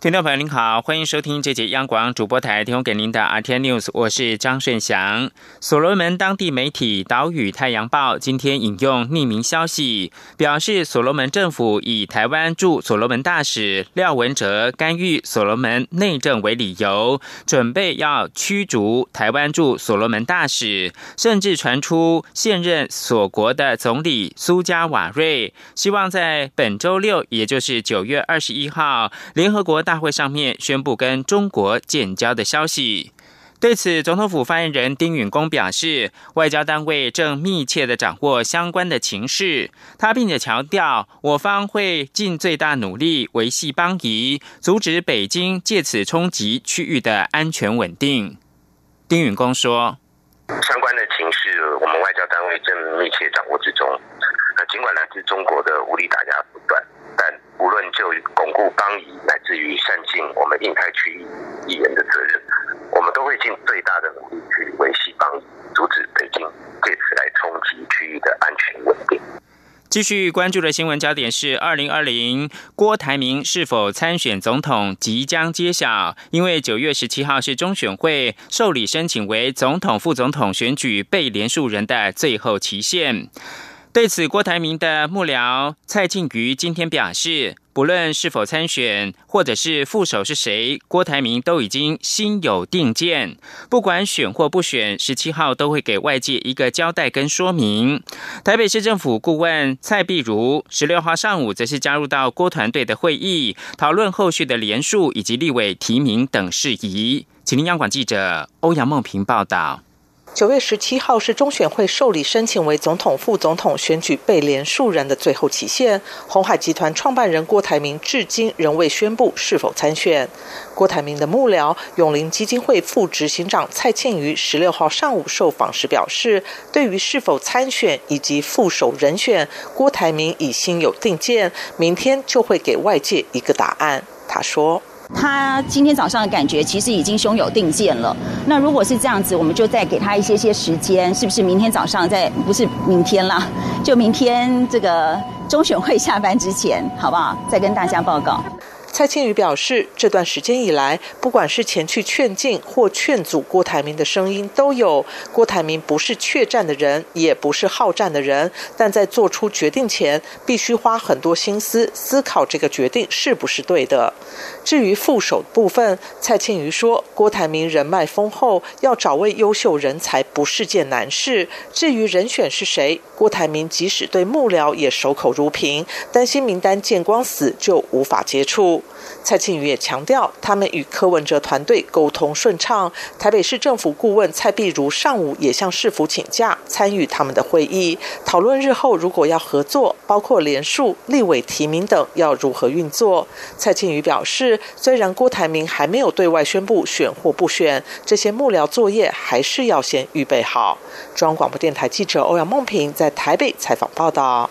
听众朋友您好，欢迎收听这节央广主播台提供给您的 RT News，我是张顺祥。所罗门当地媒体《岛屿太阳报》今天引用匿名消息，表示所罗门政府以台湾驻所罗门大使廖文哲干预所罗门内政为理由，准备要驱逐台湾驻所罗门大使，甚至传出现任所国的总理苏加瓦瑞希望在本周六，也就是九月二十一号，联合国。大会上面宣布跟中国建交的消息，对此，总统府发言人丁允恭表示，外交单位正密切的掌握相关的情势。他并且强调，我方会尽最大努力维系邦谊，阻止北京借此冲击区域的安全稳定。丁允恭说，相关的情势，我们外交单位正密切掌握之中。那尽管来自中国的武力打压不断。无论就巩固邦谊，乃至于善尽我们印太区域议员的责任，我们都会尽最大的努力去维系邦谊，阻止北京借此来冲击区域的安全稳定。继续关注的新闻焦点是：二零二零郭台铭是否参选总统即将揭晓，因为九月十七号是中选会受理申请为总统、副总统选举被连署人的最后期限。对此，郭台铭的幕僚蔡靖瑜今天表示，不论是否参选，或者是副手是谁，郭台铭都已经心有定见。不管选或不选，十七号都会给外界一个交代跟说明。台北市政府顾问蔡碧如十六号上午则是加入到郭团队的会议，讨论后续的联署以及立委提名等事宜。请听央广记者欧阳梦平报道。九月十七号是中选会受理申请为总统、副总统选举被连数人的最后期限。红海集团创办人郭台铭至今仍未宣布是否参选。郭台铭的幕僚永林基金会副执行长蔡庆瑜十六号上午受访时表示，对于是否参选以及副手人选，郭台铭已心有定见，明天就会给外界一个答案。他说。他今天早上的感觉其实已经胸有定见了。那如果是这样子，我们就再给他一些些时间，是不是明天早上再不是明天啦？就明天这个中选会下班之前，好不好？再跟大家报告。蔡庆宇表示，这段时间以来，不管是前去劝进或劝阻郭台铭的声音都有。郭台铭不是怯战的人，也不是好战的人，但在做出决定前，必须花很多心思思考这个决定是不是对的。至于副手部分，蔡庆瑜说，郭台铭人脉丰厚，要找位优秀人才不是件难事。至于人选是谁，郭台铭即使对幕僚也守口如瓶，担心名单见光死就无法接触。蔡庆宇也强调，他们与柯文哲团队沟通顺畅。台北市政府顾问蔡碧如上午也向市府请假，参与他们的会议，讨论日后如果要合作，包括联署、立委提名等，要如何运作。蔡庆宇表示，虽然郭台铭还没有对外宣布选或不选，这些幕僚作业还是要先预备好。中央广播电台记者欧阳梦平在台北采访报道。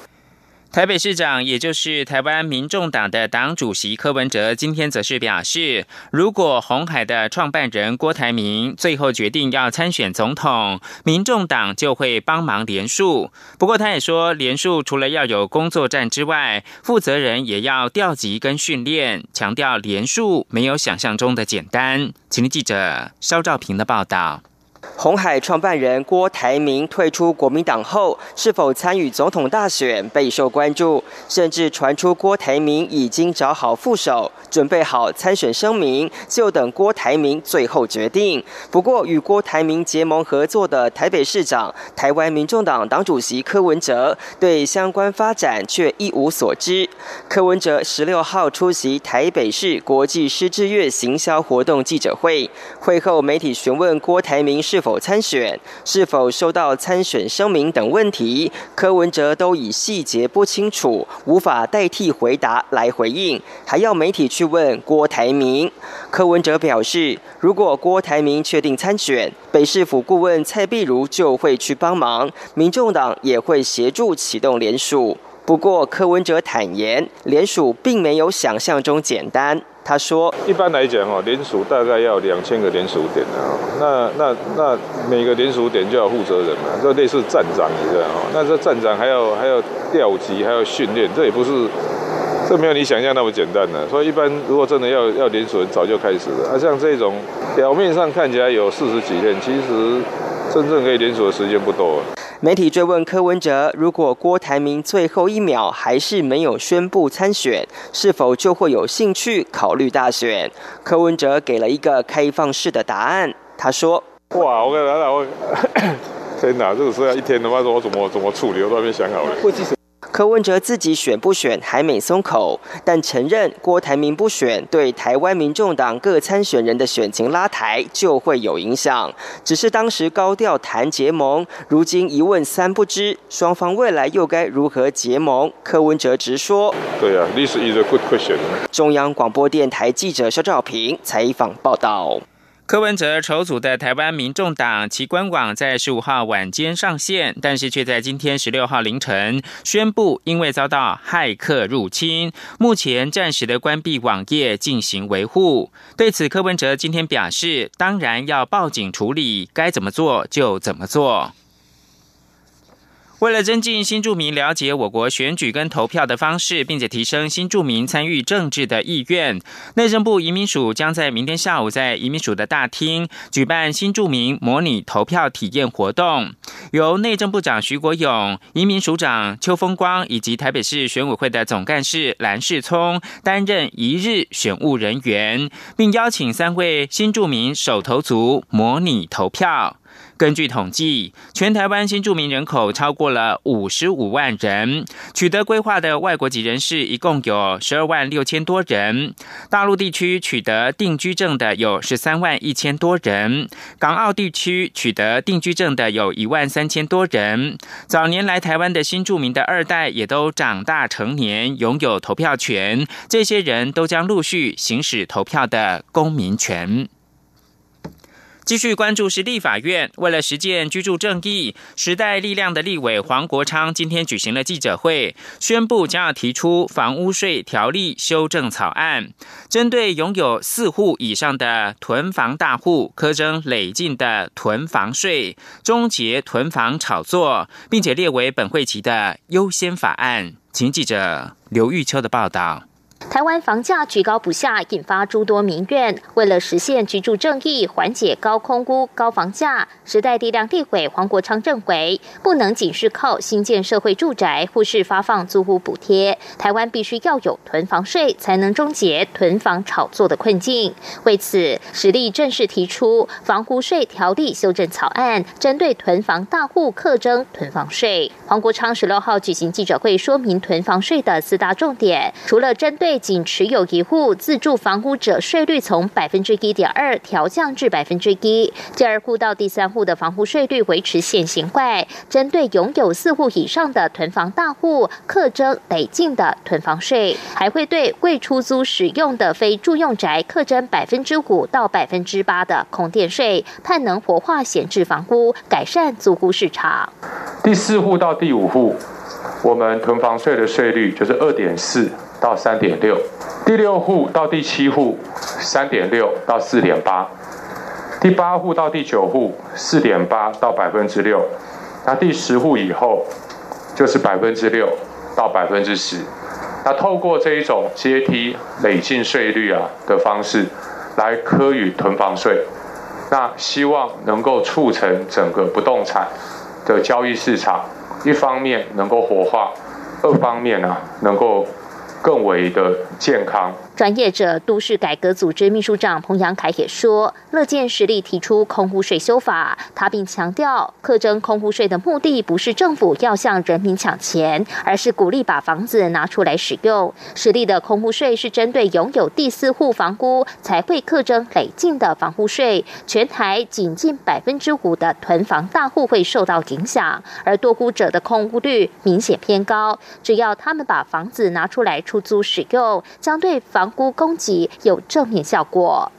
台北市长，也就是台湾民众党的党主席柯文哲，今天则是表示，如果红海的创办人郭台铭最后决定要参选总统，民众党就会帮忙联署。不过，他也说，联署除了要有工作站之外，负责人也要调集跟训练，强调联署没有想象中的简单。请听记者肖兆平的报道。红海创办人郭台铭退出国民党后，是否参与总统大选备受关注，甚至传出郭台铭已经找好副手，准备好参选声明，就等郭台铭最后决定。不过，与郭台铭结盟合作的台北市长、台湾民众党党主席柯文哲，对相关发展却一无所知。柯文哲十六号出席台北市国际狮之月行销活动记者会，会后媒体询问郭台铭。是否参选、是否收到参选声明等问题，柯文哲都以细节不清楚、无法代替回答来回应，还要媒体去问郭台铭。柯文哲表示，如果郭台铭确定参选，北市府顾问蔡碧如就会去帮忙，民众党也会协助启动联署。不过，柯文哲坦言，联署并没有想象中简单。他说：“一般来讲哦，联署大概要两千个联署点啊，那那那每个联署点就要负责人嘛，就类似站长一样哦。那这站长还要还要调集，还要训练，这也不是。”这没有你想象那么简单的，所以一般如果真的要要连锁，早就开始了。啊，像这种表面上看起来有四十几天，其实真正可以连锁的时间不多。媒体追问柯文哲，如果郭台铭最后一秒还是没有宣布参选，是否就会有兴趣考虑大选？柯文哲给了一个开放式的答案，他说：“哇，我跟他讲，我 天哪，这个事要一天的话，说我怎么怎么处理，我都还没想好了。”柯文哲自己选不选还没松口，但承认郭台铭不选对台湾民众党各参选人的选情拉抬就会有影响。只是当时高调谈结盟，如今一问三不知，双方未来又该如何结盟？柯文哲直说：“对啊，this is a good question。”中央广播电台记者肖兆平采访报道。柯文哲筹组的台湾民众党，其官网在十五号晚间上线，但是却在今天十六号凌晨宣布，因为遭到骇客入侵，目前暂时的关闭网页进行维护。对此，柯文哲今天表示，当然要报警处理，该怎么做就怎么做。为了增进新住民了解我国选举跟投票的方式，并且提升新住民参与政治的意愿，内政部移民署将在明天下午在移民署的大厅举办新住民模拟投票体验活动，由内政部长徐国勇、移民署长邱风光以及台北市选委会的总干事蓝世聪担任一日选务人员，并邀请三位新住民手头族模拟投票。根据统计，全台湾新住民人口超过了五十五万人，取得规划的外国籍人士一共有十二万六千多人。大陆地区取得定居证的有十三万一千多人，港澳地区取得定居证的有一万三千多人。早年来台湾的新住民的二代也都长大成年，拥有投票权，这些人都将陆续行使投票的公民权。继续关注是立法院，为了实践居住正义，时代力量的立委黄国昌今天举行了记者会，宣布将要提出房屋税条例修正草案，针对拥有四户以上的囤房大户，苛征累进的囤房税，终结囤房炒作，并且列为本会期的优先法案。请记者刘玉秋的报道。台湾房价居高不下，引发诸多民怨。为了实现居住正义，缓解高空屋、高房价，时代力量地委黄国昌认为，不能仅是靠新建社会住宅或是发放租屋补贴，台湾必须要有囤房税，才能终结囤房炒作的困境。为此，实力正式提出房屋税条例修正草案，针对囤房大户课征囤房税。黄国昌十六号举行记者会，说明囤房税的四大重点，除了针对仅持有一户自住房屋者，税率从百分之一点二调降至百分之一；第二户到第三户的房屋税率维持现行外，针对拥有四户以上的囤房大户，课征累进的囤房税，还会对未出租使用的非住用宅课征百分之五到百分之八的空电税，盼能活化闲置房屋，改善租户市场。第四户到第五户，我们囤房税的税率就是二点四。到三点六，第六户到第七户，三点六到四点八，第八户到第九户，四点八到百分之六，那第十户以后，就是百分之六到百分之十。那透过这一种阶梯累进税率啊的方式，来科予囤房税，那希望能够促成整个不动产的交易市场，一方面能够活化，二方面呢能够。更为的健康。专业者都市改革组织秘书长彭阳凯也说，乐见实力提出空户税修法。他并强调，课征空户税的目的不是政府要向人民抢钱，而是鼓励把房子拿出来使用。实力的空户税是针对拥有第四户房屋才会课征累进的房屋税，全台仅近百分之五的囤房大户会受到影响，而多户者的空屋率明显偏高。只要他们把房子拿出来出租使用，将对房。估供给有正面效果。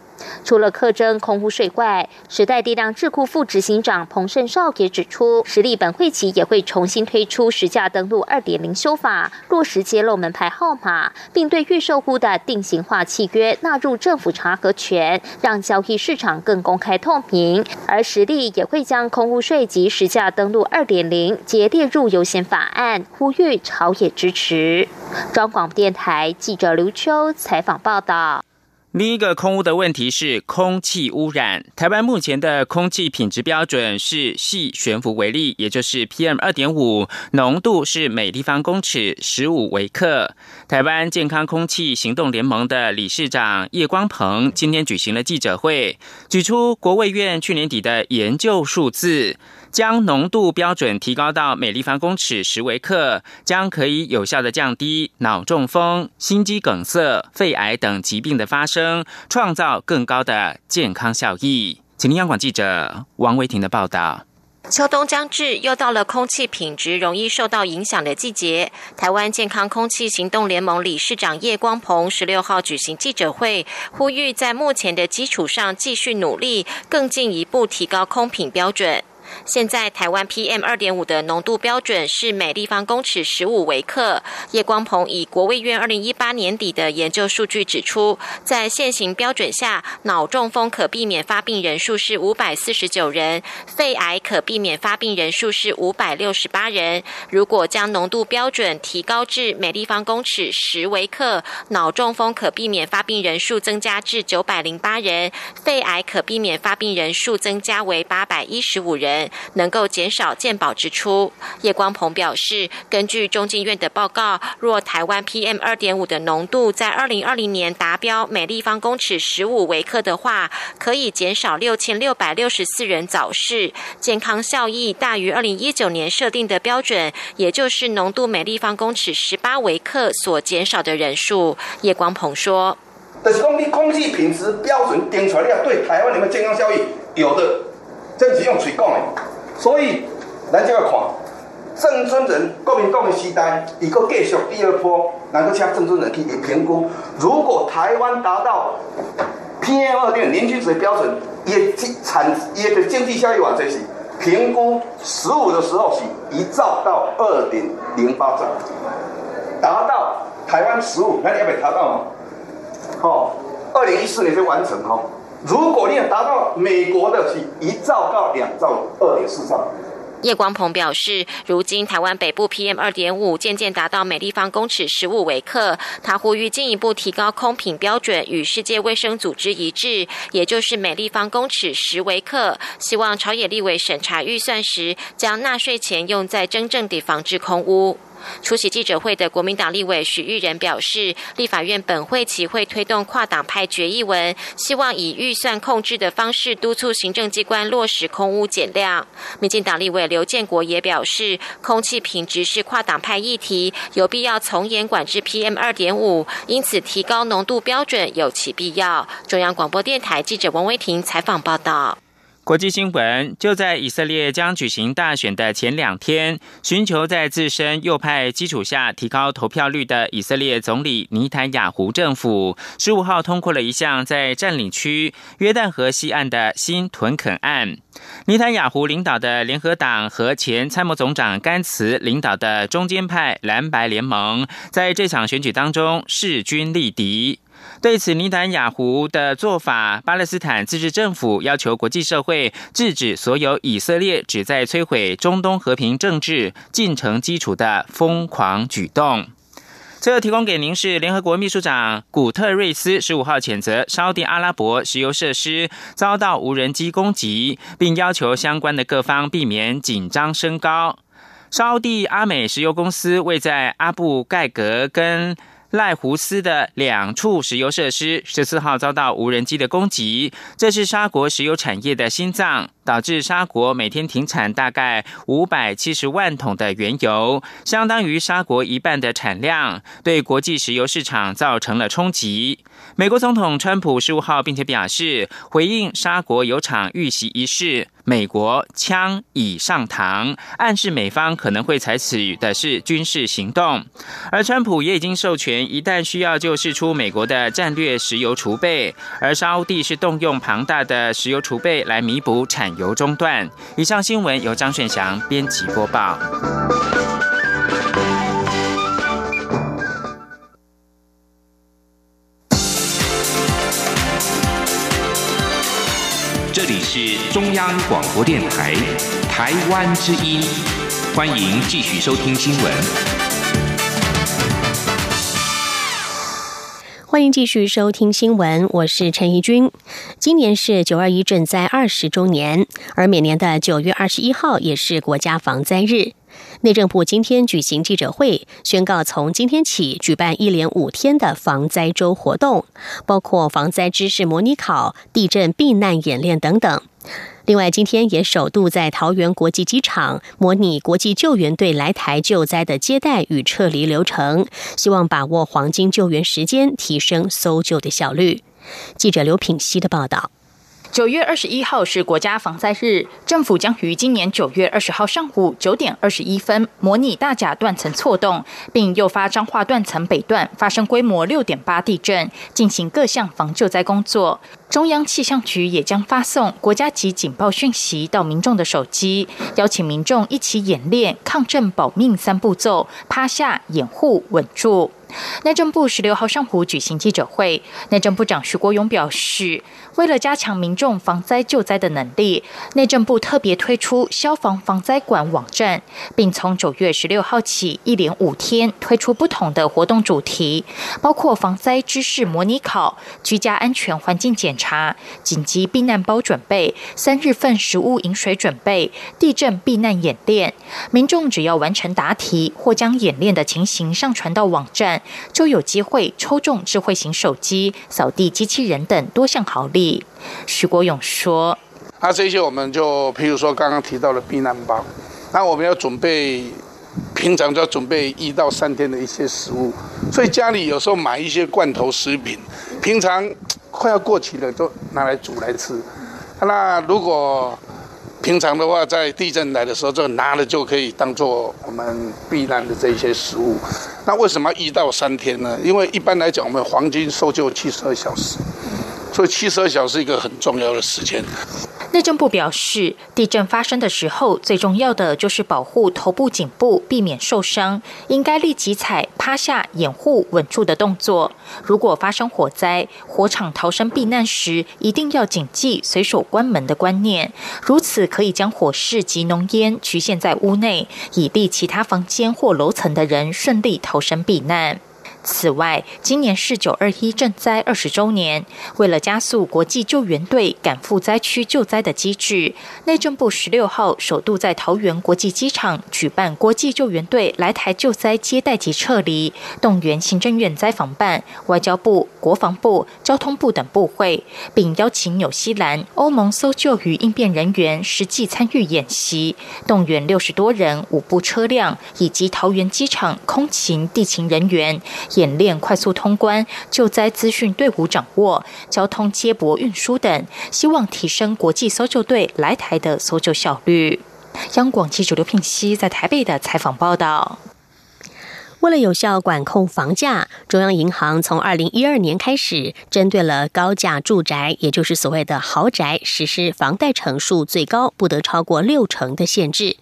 除了课征空污税外，时代力量智库副执行长彭胜少也指出，实力本会期也会重新推出实价登录二点零修法，落实揭露门牌号码，并对预售户的定型化契约纳入政府查核权，让交易市场更公开透明。而实力也会将空污税及实价登录二点零皆列入优先法案，呼吁朝野支持。中广电台记者刘秋采访报道。另一个空污的问题是空气污染。台湾目前的空气品质标准是细悬浮微粒，也就是 PM 二点五，浓度是每立方公尺十五微克。台湾健康空气行动联盟的理事长叶光鹏今天举行了记者会，举出国卫院去年底的研究数字。将浓度标准提高到每立方公尺十微克，将可以有效的降低脑中风、心肌梗塞、肺癌等疾病的发生，创造更高的健康效益。请听央广记者王维婷的报道。秋冬将至，又到了空气品质容易受到影响的季节。台湾健康空气行动联盟理事长叶光鹏十六号举行记者会，呼吁在目前的基础上继续努力，更进一步提高空品标准。现在台湾 PM 二点五的浓度标准是每立方公尺十五微克。叶光鹏以国卫院二零一八年底的研究数据指出，在现行标准下，脑中风可避免发病人数是五百四十九人，肺癌可避免发病人数是五百六十八人。如果将浓度标准提高至每立方公尺十微克，脑中风可避免发病人数增加至九百零八人，肺癌可避免发病人数增加为八百一十五人。能够减少健保支出。叶光鹏表示，根据中经院的报告，若台湾 PM 二点五的浓度在二零二零年达标每立方公尺十五微克的话，可以减少六千六百六十四人早逝，健康效益大于二零一九年设定的标准，也就是浓度每立方公尺十八微克所减少的人数。叶光鹏说：“但是空气空气品质标准定出来，对台湾人的健康效益有的。”这是用嘴讲的，所以咱就要看郑尊人国民党的时代，一个继续第二波，能够请郑尊人去评估，如果台湾达到 PM 二点零均值标准，也产也的经济效益往这是评估十五的时候是一兆到二点零八兆，达到台湾十五，那你要没达到吗？好，二零一四年就完成哈。如果你要达到美国的是一兆到两兆二点四兆。叶光鹏表示，如今台湾北部 PM 二点五渐渐达到每立方公尺十五微克，他呼吁进一步提高空品标准，与世界卫生组织一致，也就是每立方公尺十微克。希望朝野立委审查预算时，将纳税钱用在真正地防治空污。出席记者会的国民党立委许玉仁表示，立法院本会期会推动跨党派决议文，希望以预算控制的方式督促行政机关落实空污减量。民进党立委刘建国也表示，空气品质是跨党派议题，有必要从严管制 PM 二点五，因此提高浓度标准有其必要。中央广播电台记者王威婷采访报道。国际新闻就在以色列将举行大选的前两天，寻求在自身右派基础下提高投票率的以色列总理尼坦雅胡政府，十五号通过了一项在占领区约旦河西岸的新屯垦案。尼坦雅胡领导的联合党和前参谋总长甘茨领导的中间派蓝白联盟，在这场选举当中势均力敌。对此，尼坦雅胡的做法，巴勒斯坦自治政府要求国际社会制止所有以色列旨在摧毁中东和平政治进程基础的疯狂举动。最后提供给您是联合国秘书长古特瑞斯十五号谴责沙地阿拉伯石油设施遭到无人机攻击，并要求相关的各方避免紧张升高。沙地阿美石油公司位在阿布盖格跟。赖胡斯的两处石油设施十四号遭到无人机的攻击，这是沙国石油产业的心脏，导致沙国每天停产大概五百七十万桶的原油，相当于沙国一半的产量，对国际石油市场造成了冲击。美国总统川普十五号并且表示，回应沙国有场遇袭一事，美国枪已上膛，暗示美方可能会采取的是军事行动。而川普也已经授权，一旦需要就释出美国的战略石油储备，而沙地是动用庞大的石油储备来弥补产油中断。以上新闻由张顺祥编辑播报。是中央广播电台台湾之音，欢迎继续收听新闻。欢迎继续收听新闻，我是陈怡君。今年是九二一震灾二十周年，而每年的九月二十一号也是国家防灾日。内政部今天举行记者会，宣告从今天起举办一连五天的防灾周活动，包括防灾知识模拟考、地震避难演练等等。另外，今天也首度在桃园国际机场模拟国际救援队来台救灾的接待与撤离流程，希望把握黄金救援时间，提升搜救的效率。记者刘品希的报道。九月二十一号是国家防灾日，政府将于今年九月二十号上午九点二十一分模拟大甲断层错动，并诱发彰化断层北段发生规模六点八地震，进行各项防救灾工作。中央气象局也将发送国家级警报讯息到民众的手机，邀请民众一起演练抗震保命三步骤：趴下、掩护、稳住。内政部十六号上午举行记者会，内政部长徐国勇表示，为了加强民众防灾救灾的能力，内政部特别推出消防防灾馆网站，并从九月十六号起一连五天推出不同的活动主题，包括防灾知识模拟考、居家安全环境检查、紧急避难包准备、三日份食物饮水准备、地震避难演练。民众只要完成答题或将演练的情形上传到网站。就有机会抽中智慧型手机、扫地机器人等多项好礼。徐国勇说：“那这些我们就，譬如说刚刚提到的避难包，那我们要准备，平常就要准备一到三天的一些食物，所以家里有时候买一些罐头食品，平常快要过期了，就拿来煮来吃。那如果……”平常的话，在地震来的时候，就拿了就可以当做我们避难的这些食物。那为什么一到三天呢？因为一般来讲，我们黄金搜救七十二小时，所以七十二小时一个很重要的时间。内政部表示，地震发生的时候，最重要的就是保护头部、颈部，避免受伤。应该立即踩趴下、掩护、稳住的动作。如果发生火灾，火场逃生避难时，一定要谨记随手关门的观念。如此可以将火势及浓烟局限在屋内，以利其他房间或楼层的人顺利逃生避难。此外，今年是九二一震灾二十周年，为了加速国际救援队赶赴灾区救灾的机制，内政部十六号首度在桃园国际机场举办国际救援队来台救灾接待及撤离，动员行政院灾防办、外交部、国防部、交通部等部会，并邀请纽西兰、欧盟搜救与应变人员实际参与演习，动员六十多人、五部车辆以及桃园机场空勤、地勤人员。演练快速通关、救灾资讯队伍掌握、交通接驳运输等，希望提升国际搜救队来台的搜救效率。央广记者刘聘熙在台北的采访报道。为了有效管控房价，中央银行从二零一二年开始，针对了高价住宅，也就是所谓的豪宅，实施房贷成数最高不得超过六成的限制。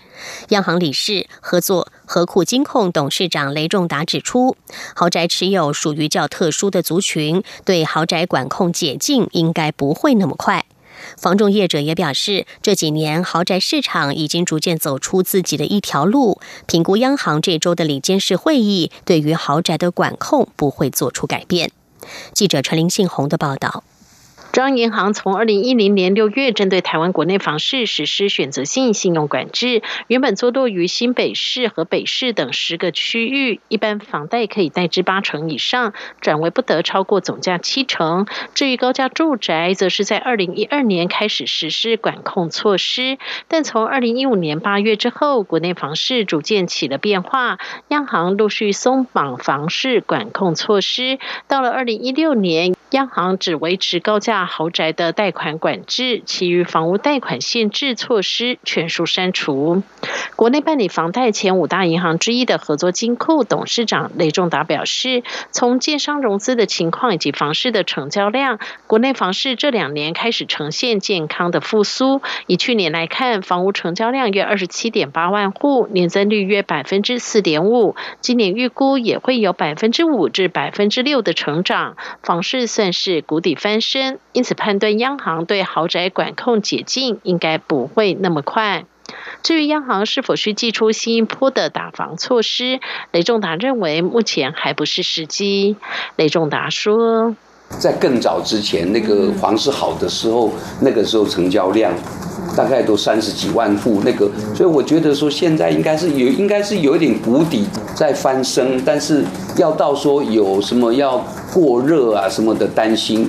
央行理事合作和库金控董事长雷仲达指出，豪宅持有属于较特殊的族群，对豪宅管控解禁应该不会那么快。房仲业者也表示，这几年豪宅市场已经逐渐走出自己的一条路。评估央行这周的里监事会议，对于豪宅的管控不会做出改变。记者陈林信宏的报道。中央银行从二零一零年六月针对台湾国内房市实施选择性信用管制，原本坐落于新北市和北市等十个区域，一般房贷可以贷至八成以上，转为不得超过总价七成。至于高价住宅，则是在二零一二年开始实施管控措施，但从二零一五年八月之后，国内房市逐渐起了变化，央行陆续松绑房市管控措施。到了二零一六年，央行只维持高价。豪宅的贷款管制，其余房屋贷款限制措施全数删除。国内办理房贷前五大银行之一的合作金库董事长雷仲达表示，从建商融资的情况以及房市的成交量，国内房市这两年开始呈现健康的复苏。以去年来看，房屋成交量约二十七点八万户，年增率约百分之四点五。今年预估也会有百分之五至百分之六的成长，房市算是谷底翻身。因此判断央行对豪宅管控解禁应该不会那么快。至于央行是否需祭出新一波的打房措施，雷仲达认为目前还不是时机。雷仲达说，在更早之前，那个房市好的时候，那个时候成交量大概都三十几万户，那个，所以我觉得说现在应该是有，应该是有一点谷底在翻身，但是要到说有什么要过热啊什么的担心，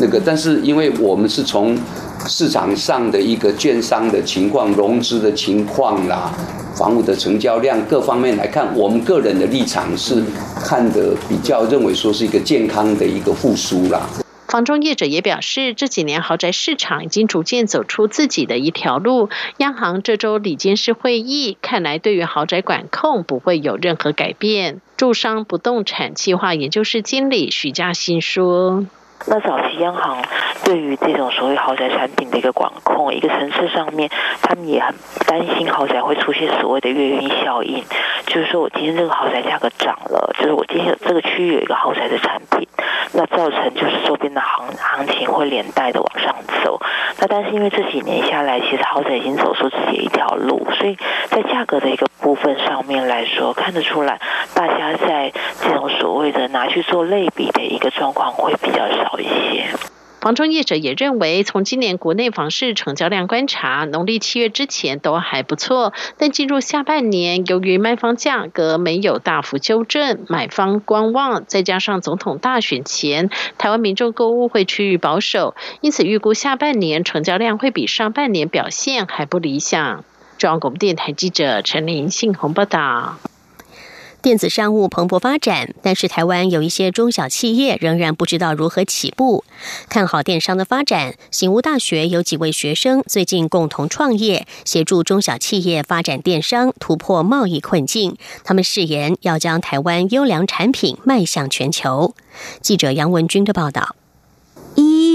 那个，但是因为我们是从。市场上的一个券商的情况、融资的情况啦，房屋的成交量各方面来看，我们个人的立场是看的比较认为说是一个健康的一个复苏啦。房中业者也表示，这几年豪宅市场已经逐渐走出自己的一条路。央行这周里监事会议，看来对于豪宅管控不会有任何改变。住商不动产计划研究室经理许嘉欣说。那早期央行对于这种所谓豪宅产品的一个管控，一个层次上面，他们也很担心豪宅会出现所谓的月晕效应，就是说我今天这个豪宅价格涨了，就是我今天这个区域有一个豪宅的产品，那造成就是周边的行行情会连带的往上走。那但是因为这几年下来，其实豪宅已经走出自己一条路，所以在价格的一个部分上面来说，看得出来大家在这种所谓的拿去做类比的一个状况会比较少。一些房中业者也认为，从今年国内房市成交量观察，农历七月之前都还不错，但进入下半年，由于卖方价格没有大幅纠正，买方观望，再加上总统大选前，台湾民众购物会趋于保守，因此预估下半年成交量会比上半年表现还不理想。中央广播电台记者陈玲信鸿报道。电子商务蓬勃发展，但是台湾有一些中小企业仍然不知道如何起步。看好电商的发展，醒悟大学有几位学生最近共同创业，协助中小企业发展电商，突破贸易困境。他们誓言要将台湾优良产品迈向全球。记者杨文军的报道。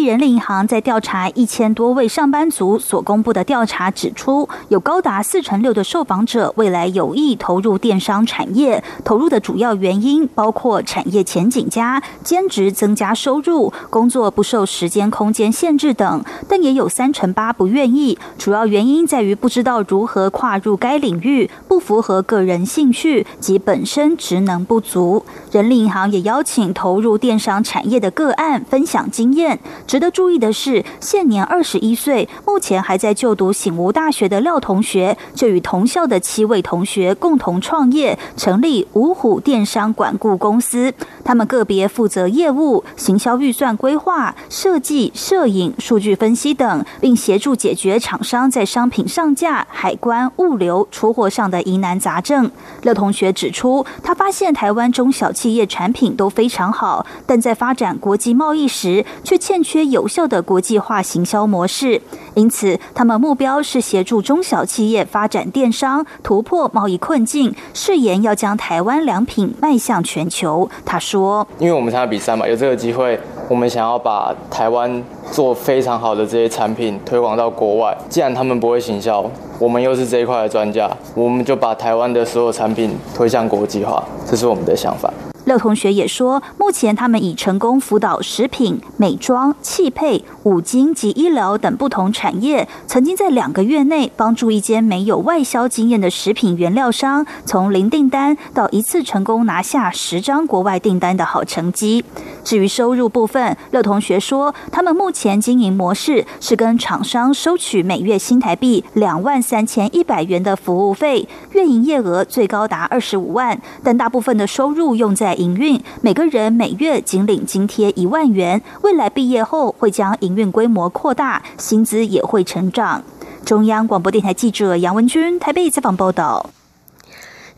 人力银行在调查一千多位上班族所公布的调查指出，有高达四成六的受访者未来有意投入电商产业。投入的主要原因包括产业前景佳、兼职增加收入、工作不受时间空间限制等，但也有三成八不愿意。主要原因在于不知道如何跨入该领域，不符合个人兴趣及本身职能不足。人力银行也邀请投入电商产业的个案分享经验。值得注意的是，现年二十一岁，目前还在就读醒吾大学的廖同学，就与同校的七位同学共同创业，成立五虎电商管顾公司。他们个别负责业务、行销预算规划、设计、摄影、数据分析等，并协助解决厂商在商品上架、海关、物流、出货上的疑难杂症。廖同学指出，他发现台湾中小企业产品都非常好，但在发展国际贸易时，却欠缺有效的国际化行销模式。因此，他们目标是协助中小企业发展电商，突破贸易困境，誓言要将台湾良品迈向全球。他说。因为我们参加比赛嘛，有这个机会，我们想要把台湾做非常好的这些产品推广到国外。既然他们不会行销，我们又是这一块的专家，我们就把台湾的所有产品推向国际化，这是我们的想法。乐同学也说，目前他们已成功辅导食品、美妆、汽配、五金及医疗等不同产业，曾经在两个月内帮助一间没有外销经验的食品原料商，从零订单到一次成功拿下十张国外订单的好成绩。至于收入部分，乐同学说，他们目前经营模式是跟厂商收取每月新台币两万三千一百元的服务费，月营业额最高达二十五万，但大部分的收入用在营运，每个人每月仅领津贴一万元。未来毕业后会将营运规模扩大，薪资也会成长。中央广播电台记者杨文君台北采访报道。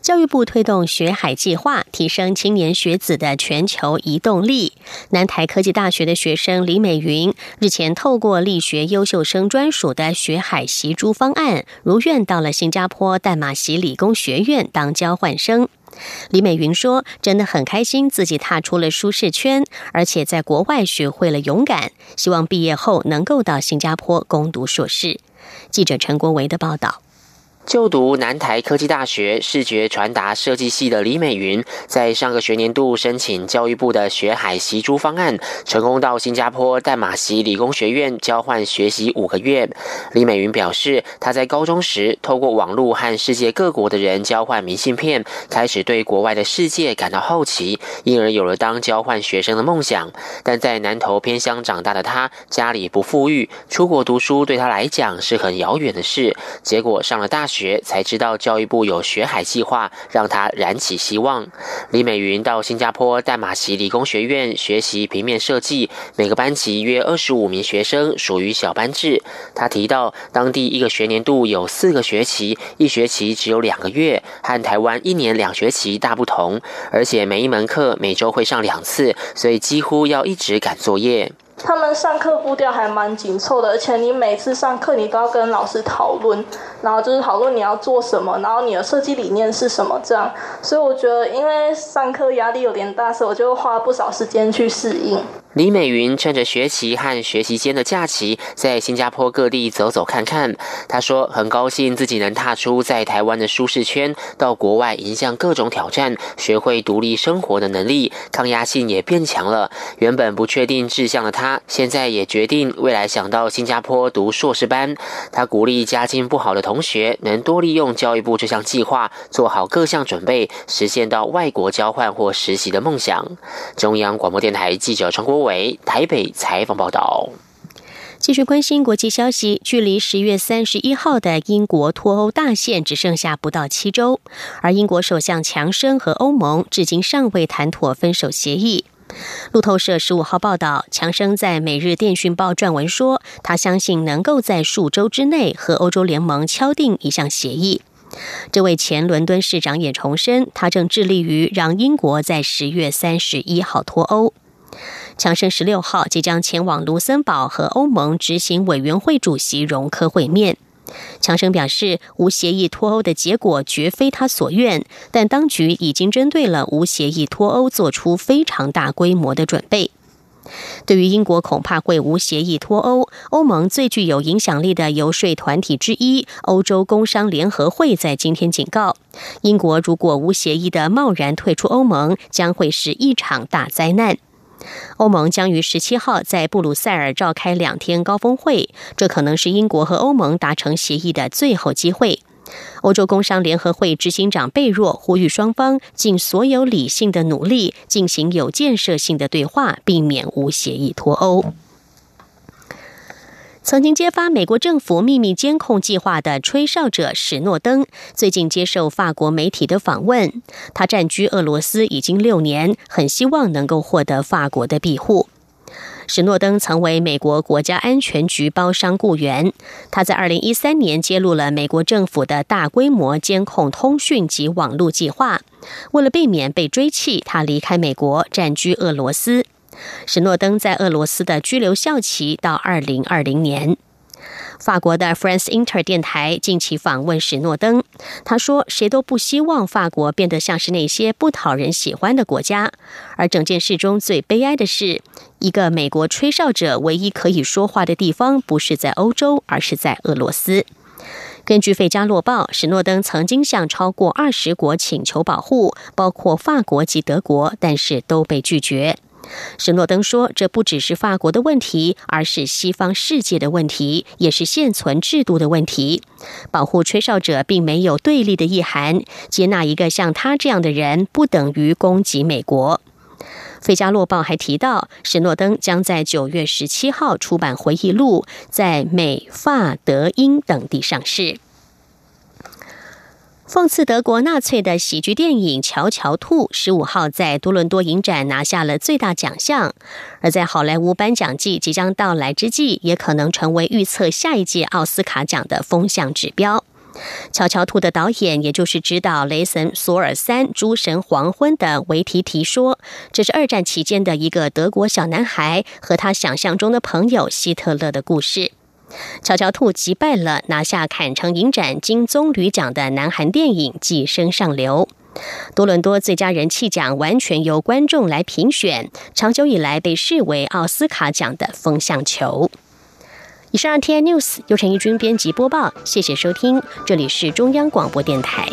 教育部推动学海计划，提升青年学子的全球移动力。南台科技大学的学生李美云日前透过力学优秀生专属的学海习珠方案，如愿到了新加坡淡马锡理工学院当交换生。李美云说：“真的很开心，自己踏出了舒适圈，而且在国外学会了勇敢。希望毕业后能够到新加坡攻读硕士。”记者陈国维的报道。就读南台科技大学视觉传达设计系的李美云，在上个学年度申请教育部的学海习珠方案，成功到新加坡淡马锡理工学院交换学习五个月。李美云表示，她在高中时透过网络和世界各国的人交换明信片，开始对国外的世界感到好奇，因而有了当交换学生的梦想。但在南投偏乡长大的她，家里不富裕，出国读书对她来讲是很遥远的事。结果上了大学。学才知道教育部有学海计划，让他燃起希望。李美云到新加坡淡马锡理工学院学习平面设计，每个班级约二十五名学生，属于小班制。他提到，当地一个学年度有四个学期，一学期只有两个月，和台湾一年两学期大不同。而且每一门课每周会上两次，所以几乎要一直赶作业。他们上课步调还蛮紧凑的，而且你每次上课你都要跟老师讨论，然后就是讨论你要做什么，然后你的设计理念是什么这样。所以我觉得，因为上课压力有点大，所以我就花不少时间去适应。李美云趁着学习和学习间的假期，在新加坡各地走走看看。她说：“很高兴自己能踏出在台湾的舒适圈，到国外迎向各种挑战，学会独立生活的能力，抗压性也变强了。原本不确定志向的她，现在也决定未来想到新加坡读硕士班。她鼓励家境不好的同学，能多利用教育部这项计划，做好各项准备，实现到外国交换或实习的梦想。”中央广播电台记者陈国。为台北采访报道。继续关心国际消息，距离十月三十一号的英国脱欧大限只剩下不到七周，而英国首相强生和欧盟至今尚未谈妥分手协议。路透社十五号报道，强生在《每日电讯报》撰文说，他相信能够在数周之内和欧洲联盟敲定一项协议。这位前伦敦市长也重申，他正致力于让英国在十月三十一号脱欧。强生十六号即将前往卢森堡和欧盟执行委员会主席容科会面。强生表示，无协议脱欧的结果绝非他所愿，但当局已经针对了无协议脱欧做出非常大规模的准备。对于英国恐怕会无协议脱欧，欧盟最具有影响力的游说团体之一——欧洲工商联合会在今天警告，英国如果无协议的贸然退出欧盟，将会是一场大灾难。欧盟将于十七号在布鲁塞尔召开两天高峰会，这可能是英国和欧盟达成协议的最后机会。欧洲工商联合会执行长贝若呼吁双方尽所有理性的努力，进行有建设性的对话，避免无协议脱欧。曾经揭发美国政府秘密监控计划的吹哨者史诺登，最近接受法国媒体的访问。他占据俄罗斯已经六年，很希望能够获得法国的庇护。史诺登曾为美国国家安全局包商雇员。他在二零一三年揭露了美国政府的大规模监控通讯及网络计划。为了避免被追弃，他离开美国，暂居俄罗斯。史诺登在俄罗斯的居留效期到二零二零年。法国的 France Inter 电台近期访问史诺登，他说：“谁都不希望法国变得像是那些不讨人喜欢的国家。而整件事中最悲哀的是，一个美国吹哨者唯一可以说话的地方不是在欧洲，而是在俄罗斯。”根据《费加洛报》，史诺登曾经向超过二十国请求保护，包括法国及德国，但是都被拒绝。史诺登说：“这不只是法国的问题，而是西方世界的问题，也是现存制度的问题。保护吹哨者并没有对立的意涵，接纳一个像他这样的人，不等于攻击美国。”《费加洛报》还提到，史诺登将在九月十七号出版回忆录，在美、法、德、英等地上市。讽刺德国纳粹的喜剧电影《乔乔兔》十五号在多伦多影展拿下了最大奖项，而在好莱坞颁奖季即将到来之际，也可能成为预测下一届奥斯卡奖的风向指标。乔乔兔的导演，也就是指导《雷神索尔三：诸神黄昏》的维提提说，这是二战期间的一个德国小男孩和他想象中的朋友希特勒的故事。悄悄兔击败了拿下坎城影展金棕榈奖的南韩电影《寄生上流》。多伦多最佳人气奖完全由观众来评选，长久以来被视为奥斯卡奖的风向球。以上 T I News 由陈义军编辑播报，谢谢收听，这里是中央广播电台。